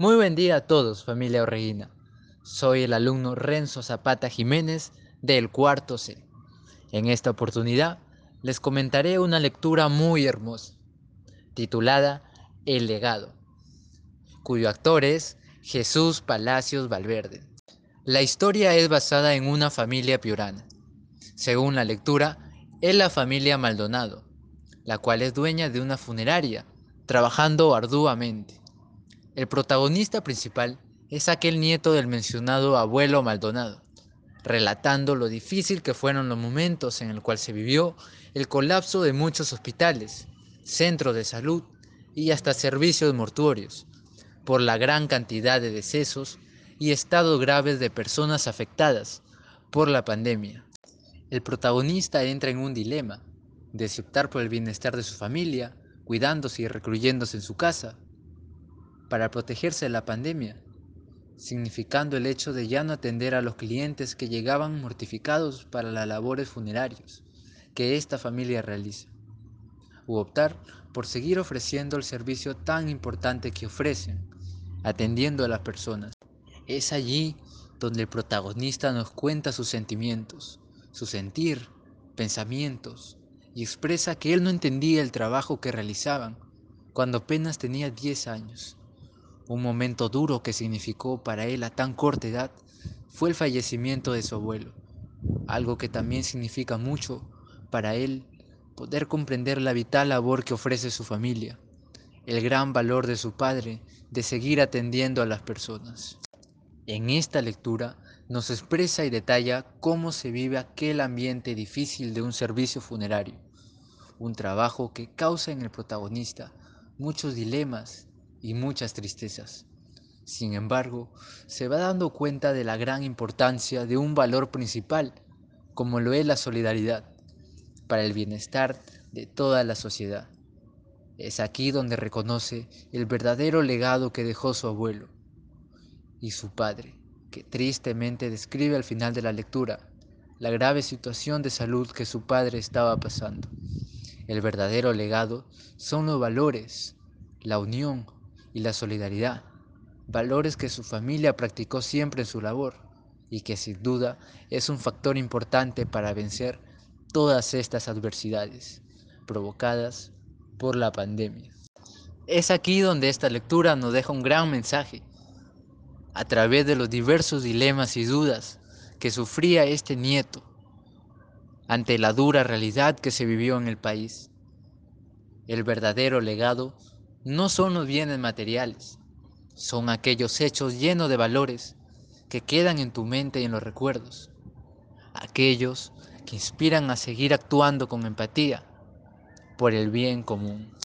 Muy buen día a todos, familia Orreguina. Soy el alumno Renzo Zapata Jiménez del cuarto C. En esta oportunidad les comentaré una lectura muy hermosa, titulada El legado, cuyo actor es Jesús Palacios Valverde. La historia es basada en una familia piurana. Según la lectura, es la familia Maldonado, la cual es dueña de una funeraria, trabajando arduamente. El protagonista principal es aquel nieto del mencionado abuelo Maldonado, relatando lo difícil que fueron los momentos en el cual se vivió el colapso de muchos hospitales, centros de salud y hasta servicios mortuorios, por la gran cantidad de decesos y estados graves de personas afectadas por la pandemia. El protagonista entra en un dilema de optar por el bienestar de su familia, cuidándose y recluyéndose en su casa, para protegerse de la pandemia, significando el hecho de ya no atender a los clientes que llegaban mortificados para las labores funerarias que esta familia realiza, u optar por seguir ofreciendo el servicio tan importante que ofrecen, atendiendo a las personas. Es allí donde el protagonista nos cuenta sus sentimientos, su sentir, pensamientos, y expresa que él no entendía el trabajo que realizaban cuando apenas tenía 10 años un momento duro que significó para él a tan corta edad fue el fallecimiento de su abuelo, algo que también significa mucho para él poder comprender la vital labor que ofrece su familia, el gran valor de su padre de seguir atendiendo a las personas. En esta lectura nos expresa y detalla cómo se vive aquel ambiente difícil de un servicio funerario, un trabajo que causa en el protagonista muchos dilemas y muchas tristezas. Sin embargo, se va dando cuenta de la gran importancia de un valor principal, como lo es la solidaridad, para el bienestar de toda la sociedad. Es aquí donde reconoce el verdadero legado que dejó su abuelo y su padre, que tristemente describe al final de la lectura la grave situación de salud que su padre estaba pasando. El verdadero legado son los valores, la unión, y la solidaridad, valores que su familia practicó siempre en su labor y que sin duda es un factor importante para vencer todas estas adversidades provocadas por la pandemia. Es aquí donde esta lectura nos deja un gran mensaje. A través de los diversos dilemas y dudas que sufría este nieto ante la dura realidad que se vivió en el país. El verdadero legado no son los bienes materiales, son aquellos hechos llenos de valores que quedan en tu mente y en los recuerdos, aquellos que inspiran a seguir actuando con empatía por el bien común.